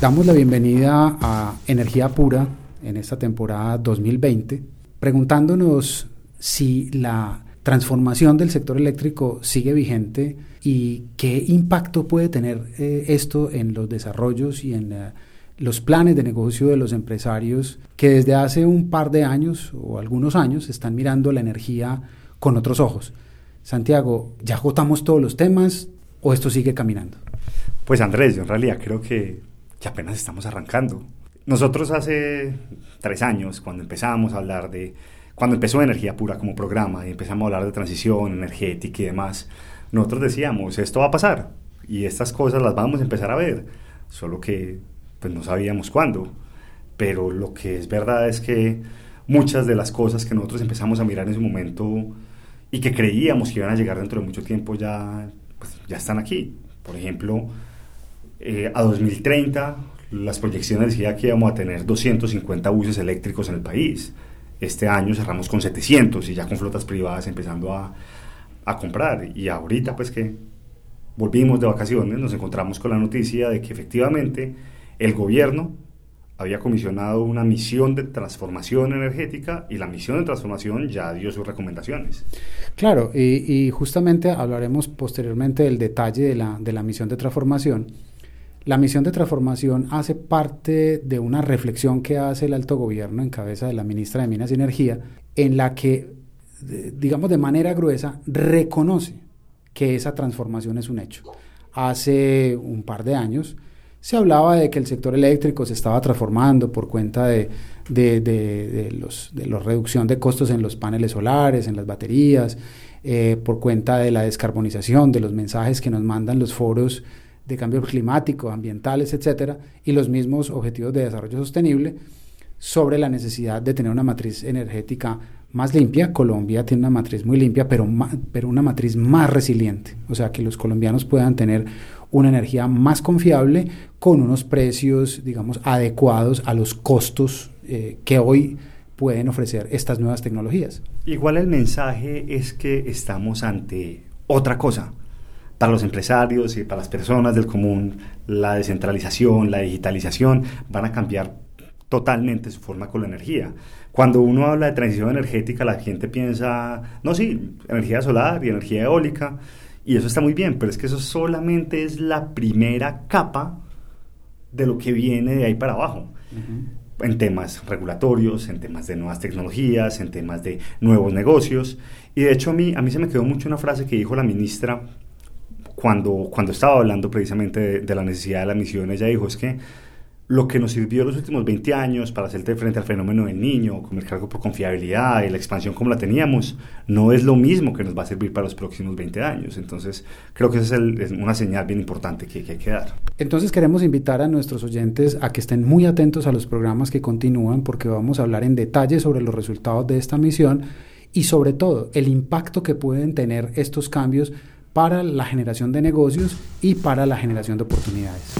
Damos la bienvenida a Energía Pura en esta temporada 2020, preguntándonos si la transformación del sector eléctrico sigue vigente y qué impacto puede tener eh, esto en los desarrollos y en eh, los planes de negocio de los empresarios que desde hace un par de años o algunos años están mirando la energía con otros ojos. Santiago, ¿ya agotamos todos los temas o esto sigue caminando? Pues Andrés, yo en realidad creo que ya apenas estamos arrancando. Nosotros hace tres años, cuando empezamos a hablar de, cuando empezó Energía Pura como programa y empezamos a hablar de transición energética y demás, nosotros decíamos, esto va a pasar y estas cosas las vamos a empezar a ver, solo que pues no sabíamos cuándo. Pero lo que es verdad es que muchas de las cosas que nosotros empezamos a mirar en ese momento y que creíamos que iban a llegar dentro de mucho tiempo ya, pues, ya están aquí. Por ejemplo, eh, a 2030 las proyecciones decían que íbamos a tener 250 buses eléctricos en el país. Este año cerramos con 700 y ya con flotas privadas empezando a, a comprar. Y ahorita pues que volvimos de vacaciones nos encontramos con la noticia de que efectivamente el gobierno había comisionado una misión de transformación energética y la misión de transformación ya dio sus recomendaciones. Claro, y, justamente hablaremos posteriormente del detalle de la, de la misión de transformación. La misión de transformación hace parte de una reflexión que hace el alto gobierno en cabeza de la ministra de Minas y Energía, en la que, digamos de manera gruesa, reconoce que esa transformación es un hecho. Hace un par de años, se hablaba de que el sector eléctrico se estaba transformando por cuenta de, de, los, la reducción de costos en los paneles solares, en las baterías, eh, por cuenta de la descarbonización, de los mensajes que nos mandan los foros de cambio climático, ambientales, etcétera, y los mismos objetivos de desarrollo sostenible sobre la necesidad de tener una matriz energética más limpia. Colombia tiene una matriz muy limpia, pero, pero una matriz más resiliente. O sea, que los colombianos puedan tener una energía más confiable con unos precios, digamos, adecuados a los costos eh, que hoy pueden ofrecer estas nuevas tecnologías. Igual el mensaje es que estamos ante otra cosa. Para los empresarios y para las personas del común, la descentralización, la digitalización van a cambiar totalmente su forma con la energía. Cuando uno habla de transición energética, la gente piensa, no, sí, energía solar y energía eólica, y eso está muy bien, pero es que eso solamente es la primera capa de lo que viene de ahí para abajo. En temas regulatorios, en temas de nuevas tecnologías, en temas de nuevos negocios. Y de hecho a mí, a mí se me quedó mucho una frase que dijo la ministra cuando, cuando estaba hablando precisamente de, de la necesidad de la misión. Ella dijo es que lo que nos sirvió los últimos 20 años para hacer frente al fenómeno del niño, con el cargo por confiabilidad y la expansión como la teníamos, no es lo mismo que nos va a servir para los próximos 20 años. Entonces, creo que esa es, una señal bien importante que, que, hay que dar. Entonces, queremos invitar a nuestros oyentes a que estén muy atentos a los programas que continúan, porque vamos a hablar en detalle sobre los resultados de esta misión y sobre todo el impacto que pueden tener estos cambios para la generación de negocios y para la generación de oportunidades.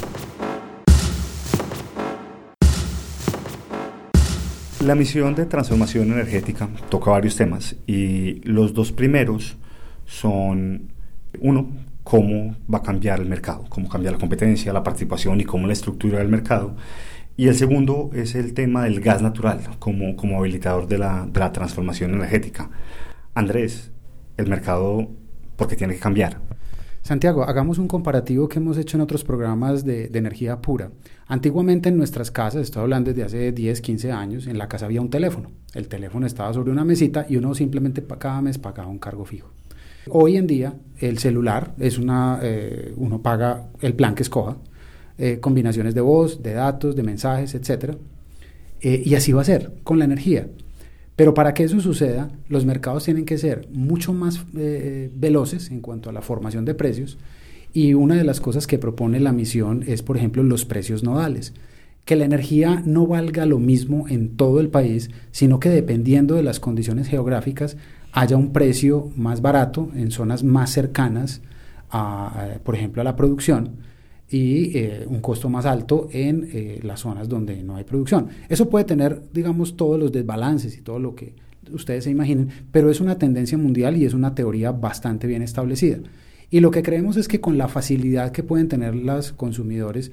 La misión de transformación energética toca varios temas y los dos primeros son, uno, cómo va a cambiar el mercado, cómo cambiar la competencia, la participación y cómo la estructura del mercado. Y el segundo es el tema del gas natural como, como habilitador de la, de la transformación energética. Andrés, el mercado, ¿por qué tiene que cambiar? Santiago, hagamos un comparativo que hemos hecho en otros programas de, energía pura. Antiguamente en nuestras casas, estoy hablando desde hace 10, 15 años, en la casa había un teléfono. El teléfono estaba sobre una mesita y uno simplemente cada mes pagaba un cargo fijo. Hoy en día el celular es una, eh, uno paga el plan que escoja, eh, combinaciones de voz, de datos, de mensajes, etc. Eh, y así va a ser con la energía. Pero para que eso suceda, los mercados tienen que ser mucho más eh, veloces en cuanto a la formación de precios. Y una de las cosas que propone la misión es, por ejemplo, los precios nodales. Que la energía no valga lo mismo en todo el país, sino que dependiendo de las condiciones geográficas haya un precio más barato en zonas más cercanas, a, por ejemplo, a la producción y eh, un costo más alto en eh, las zonas donde no hay producción. Eso puede tener, digamos, todos los desbalances y todo lo que ustedes se imaginen, pero es una tendencia mundial y es una teoría bastante bien establecida. Y lo que creemos es que con la facilidad que pueden tener los consumidores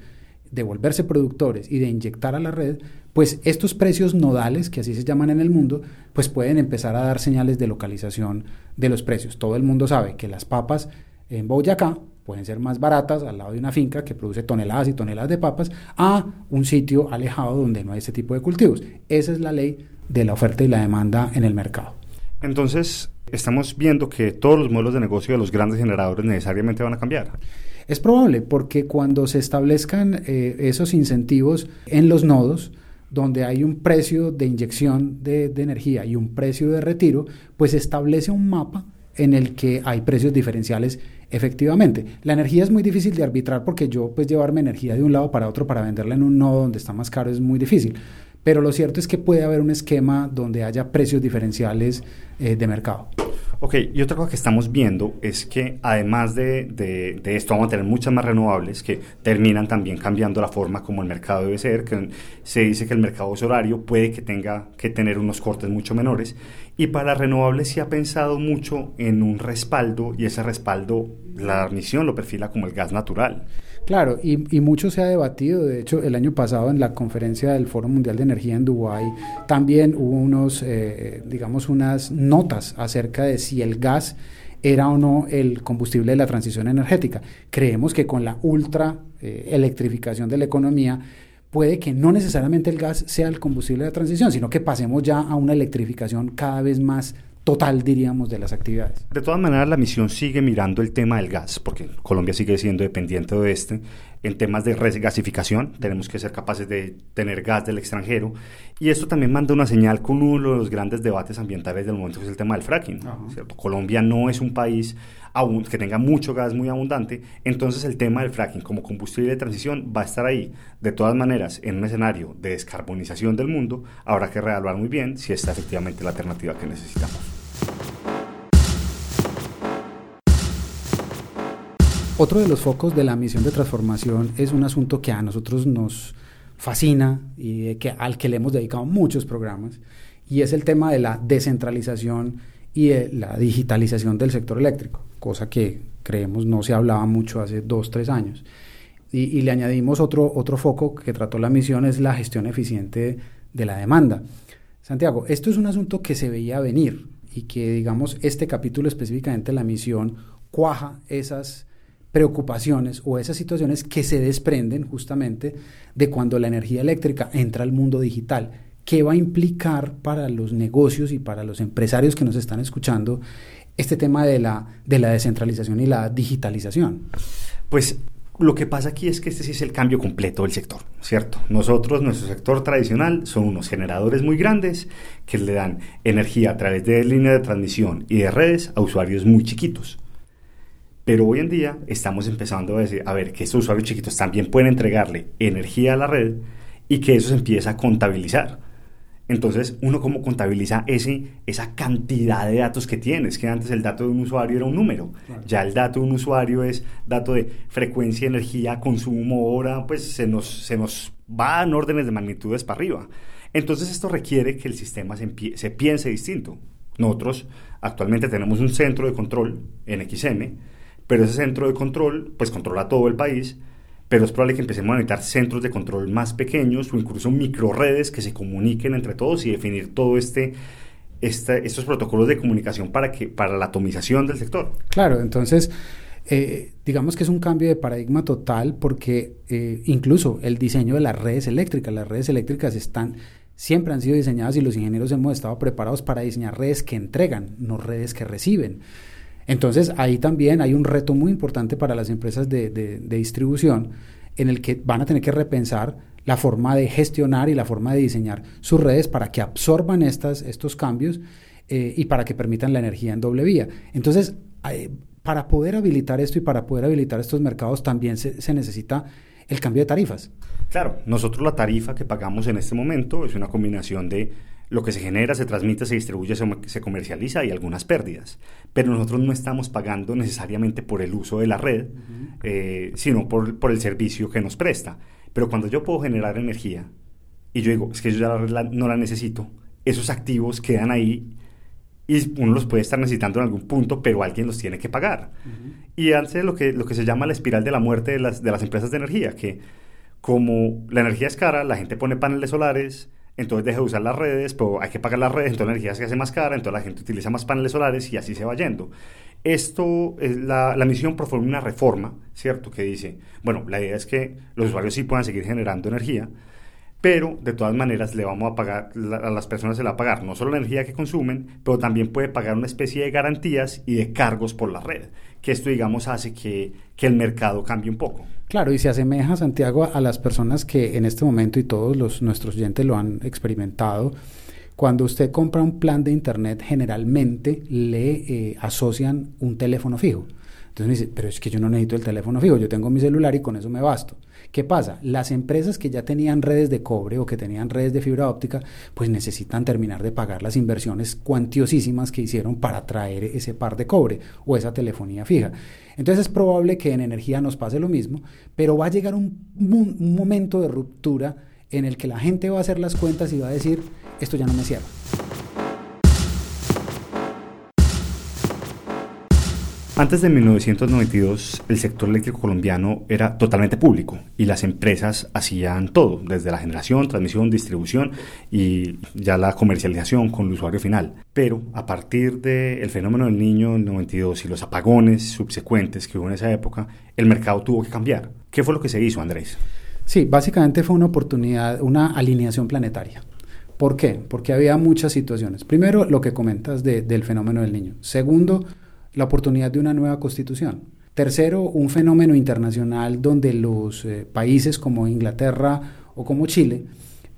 de volverse productores y de inyectar a la red, pues estos precios nodales, que así se llaman en el mundo, pues pueden empezar a dar señales de localización de los precios. Todo el mundo sabe que las papas en Boyacá pueden ser más baratas al lado de una finca que produce toneladas y toneladas de papas a un sitio alejado donde no hay ese tipo de cultivos. Esa es la ley de la oferta y la demanda en el mercado. Entonces, estamos viendo que todos los modelos de negocio de los grandes generadores necesariamente van a cambiar. Es probable porque cuando se establezcan eh, esos incentivos en los nodos, donde hay un precio de inyección de, de energía y un precio de retiro, pues establece un mapa en el que hay precios diferenciales efectivamente. La energía es muy difícil de arbitrar porque yo pues llevarme energía de un lado para otro para venderla en un nodo donde está más caro es muy difícil. Pero lo cierto es que puede haber un esquema donde haya precios diferenciales eh, de mercado. Ok, y otra cosa que estamos viendo es que además de, de, esto vamos a tener muchas más renovables que terminan también cambiando la forma como el mercado debe ser, que se dice que el mercado horario puede que tenga que tener unos cortes mucho menores y para renovables se ha pensado mucho en un respaldo y ese respaldo la misión lo perfila como el gas natural. Claro, y, mucho se ha debatido. De hecho, el año pasado en la conferencia del Foro Mundial de Energía en Dubái también hubo unos, eh, digamos, unas notas acerca de si el gas era o no el combustible de la transición energética. Creemos que con la ultra eh, electrificación de la economía puede que no necesariamente el gas sea el combustible de la transición, sino que pasemos ya a una electrificación cada vez más total, diríamos, de las actividades. De todas maneras, la misión sigue mirando el tema del gas, porque Colombia sigue siendo dependiente de este. En temas de regasificación, tenemos que ser capaces de tener gas del extranjero. Y esto también manda una señal con uno de los grandes debates ambientales del momento, que es el tema del fracking. Colombia no es un país que tenga mucho gas muy abundante, entonces el tema del fracking como combustible de transición va a estar ahí. De todas maneras, en un escenario de descarbonización del mundo, habrá que reevaluar muy bien si esta efectivamente la alternativa que necesitamos. Otro de los focos de la misión de transformación es un asunto que a nosotros nos fascina y que, al que le hemos dedicado muchos programas, y es el tema de la descentralización y de la digitalización del sector eléctrico, cosa que creemos no se hablaba mucho hace dos, tres años. Y, le añadimos otro, otro foco que trató la misión, es la gestión eficiente de la demanda. Santiago, esto es un asunto que se veía venir y que, digamos, este capítulo específicamente la misión cuaja esas preocupaciones o esas situaciones que se desprenden justamente de cuando la energía eléctrica entra al mundo digital. ¿Qué va a implicar para los negocios y para los empresarios que nos están escuchando este tema de la, de la descentralización y la digitalización? Pues lo que pasa aquí es que este sí es el cambio completo del sector, ¿cierto? Nosotros, nuestro sector tradicional, son unos generadores muy grandes que le dan energía a través de líneas de transmisión y de redes a usuarios muy chiquitos. Pero hoy en día estamos empezando a decir, a ver, que estos usuarios chiquitos también pueden entregarle energía a la red y que eso se empieza a contabilizar. Entonces, uno cómo contabiliza ese, esa cantidad de datos que tienes, que antes el dato de un usuario era un número, claro. ya el dato de un usuario es dato de frecuencia, energía, consumo, hora, pues se nos, se nos va en órdenes de magnitudes para arriba. Entonces, esto requiere que el sistema se, se piense distinto. Nosotros actualmente tenemos un centro de control en XM, pero ese centro de control pues controla todo el país, pero es probable que empecemos a necesitar centros de control más pequeños o incluso microredes que se comuniquen entre todos y definir todo este, este estos protocolos de comunicación para que para la atomización del sector. Claro, entonces eh, digamos que es un cambio de paradigma total porque eh, incluso el diseño de las redes eléctricas, las redes eléctricas están siempre han sido diseñadas y los ingenieros hemos estado preparados para diseñar redes que entregan, no redes que reciben. Entonces ahí también hay un reto muy importante para las empresas de, de, distribución en el que van a tener que repensar la forma de gestionar y la forma de diseñar sus redes para que absorban estas, estos cambios eh, y para que permitan la energía en doble vía. Entonces, para poder habilitar esto y para poder habilitar estos mercados también se necesita el cambio de tarifas. Claro, nosotros la tarifa que pagamos en este momento es una combinación de lo que se genera, se transmite, se distribuye, se, comercializa y algunas pérdidas. Pero nosotros no estamos pagando necesariamente por el uso de la red, eh, sino por, por, el servicio que nos presta. Pero cuando yo puedo generar energía y yo digo, es que yo ya la red no la necesito, esos activos quedan ahí y uno los puede estar necesitando en algún punto, pero alguien los tiene que pagar. Y hace lo que, lo que se llama la espiral de la muerte de las, de las empresas de energía, que como la energía es cara, la gente pone paneles solares, entonces deja de usar las redes, pero hay que pagar las redes, entonces la energía se hace más cara, entonces la gente utiliza más paneles solares y así se va yendo. Esto, es la, la misión propone una reforma, ¿cierto? Que dice, bueno, la idea es que los usuarios sí puedan seguir generando energía, pero de todas maneras le vamos a pagar, a las personas se le va a pagar no solo la energía que consumen, pero también puede pagar una especie de garantías y de cargos por la red, que esto digamos hace que, que el mercado cambie un poco. Claro, y se asemeja, Santiago, a las personas que en este momento y todos los, nuestros oyentes lo han experimentado. Cuando usted compra un plan de Internet, generalmente le eh, asocian un teléfono fijo. Entonces me dice, pero es que yo no necesito el teléfono fijo, yo tengo mi celular y con eso me basto. ¿Qué pasa? Las empresas que ya tenían redes de cobre o que tenían redes de fibra óptica, pues necesitan terminar de pagar las inversiones cuantiosísimas que hicieron para traer ese par de cobre o esa telefonía fija. Entonces es probable que en energía nos pase lo mismo, pero va a llegar un, un momento de ruptura en el que la gente va a hacer las cuentas y va a decir, esto ya no me cierra. Antes de 1992, el sector eléctrico colombiano era totalmente público y las empresas hacían todo, desde la generación, transmisión, distribución y ya la comercialización con el usuario final. Pero a partir del fenómeno del niño en 92 y los apagones subsecuentes que hubo en esa época, el mercado tuvo que cambiar. ¿Qué fue lo que se hizo, Andrés? Sí, básicamente fue una oportunidad, una alineación planetaria. ¿Por qué? Porque había muchas situaciones. Primero, lo que comentas del fenómeno del niño. Segundo, la oportunidad de una nueva constitución. Tercero, un fenómeno internacional donde los eh, países como Inglaterra o como Chile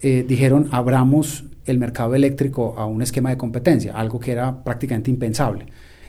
eh, dijeron abramos el mercado eléctrico a un esquema de competencia, algo que era prácticamente impensable.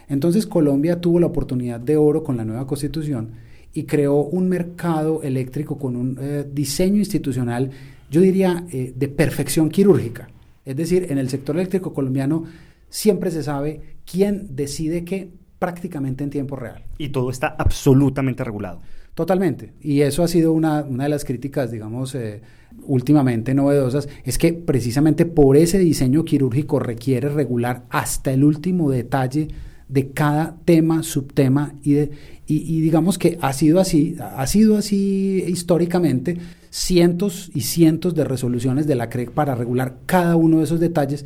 Entonces Colombia tuvo la oportunidad de oro con la nueva constitución y creó un mercado eléctrico con un eh, diseño institucional, yo diría, de perfección quirúrgica. Es decir, en el sector eléctrico colombiano siempre se sabe quién decide qué, prácticamente en tiempo real. Y todo está absolutamente regulado. Totalmente. Y eso ha sido una, de las críticas, digamos, eh, últimamente novedosas, es que precisamente por ese diseño quirúrgico requiere regular hasta el último detalle de cada tema, subtema y, de, y, digamos que ha sido así, ha sido así históricamente, cientos y cientos de resoluciones de la CREC para regular cada uno de esos detalles,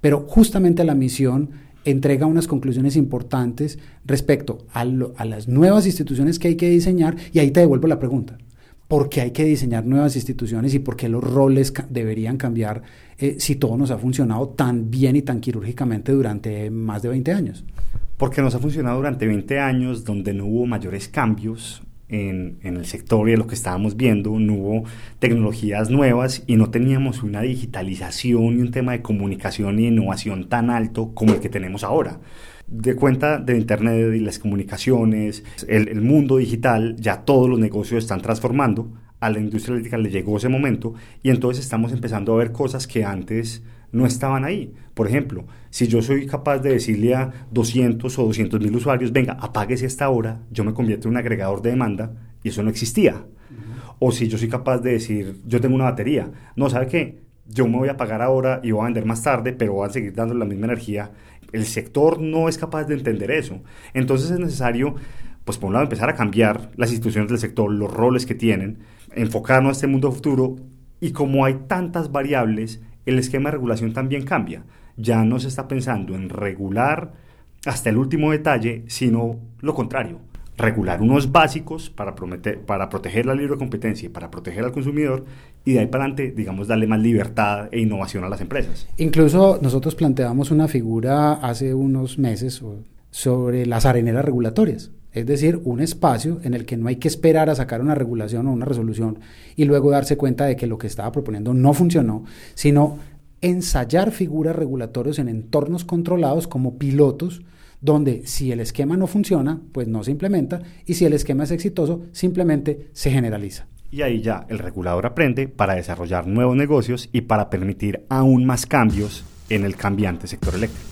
pero justamente la misión entrega unas conclusiones importantes respecto a, las nuevas instituciones que hay que diseñar y ahí te devuelvo la pregunta. ¿Por qué hay que diseñar nuevas instituciones y por qué los roles deberían cambiar eh, si todo nos ha funcionado tan bien y tan quirúrgicamente durante más de 20 años? Porque nos ha funcionado durante 20 años donde no hubo mayores cambios en, el sector y en lo que estábamos viendo, no hubo tecnologías nuevas y no teníamos una digitalización y un tema de comunicación y innovación tan alto como el que tenemos ahora. De cuenta de Internet y las comunicaciones, el, el mundo digital, ya todos los negocios están transformando. A la industria eléctrica le llegó ese momento y entonces estamos empezando a ver cosas que antes no estaban ahí. Por ejemplo, si yo soy capaz de decirle a 200 o 200 mil usuarios, venga, apáguese esta hora, yo me convierto en un agregador de demanda y eso no existía. O si yo soy capaz de decir, yo tengo una batería, no, ¿sabe qué? Yo me voy a pagar ahora y voy a vender más tarde, pero voy a seguir dando la misma energía. El sector no es capaz de entender eso. Entonces es necesario, pues por un lado, empezar a cambiar las instituciones del sector, los roles que tienen, enfocarnos a este mundo futuro y como hay tantas variables, el esquema de regulación también cambia. Ya no se está pensando en regular hasta el último detalle, sino lo contrario, regular unos básicos para, para proteger la libre competencia para proteger al consumidor y de ahí para adelante, digamos, darle más libertad e innovación a las empresas. Incluso nosotros planteamos una figura hace unos meses sobre las areneras regulatorias. Es decir, un espacio en el que no hay que esperar a sacar una regulación o una resolución y luego darse cuenta de que lo que estaba proponiendo no funcionó, sino ensayar figuras regulatorias en entornos controlados como pilotos, donde si el esquema no funciona, pues no se implementa, y si el esquema es exitoso, simplemente se generaliza. Y ahí ya el regulador aprende para desarrollar nuevos negocios y para permitir aún más cambios en el cambiante sector eléctrico.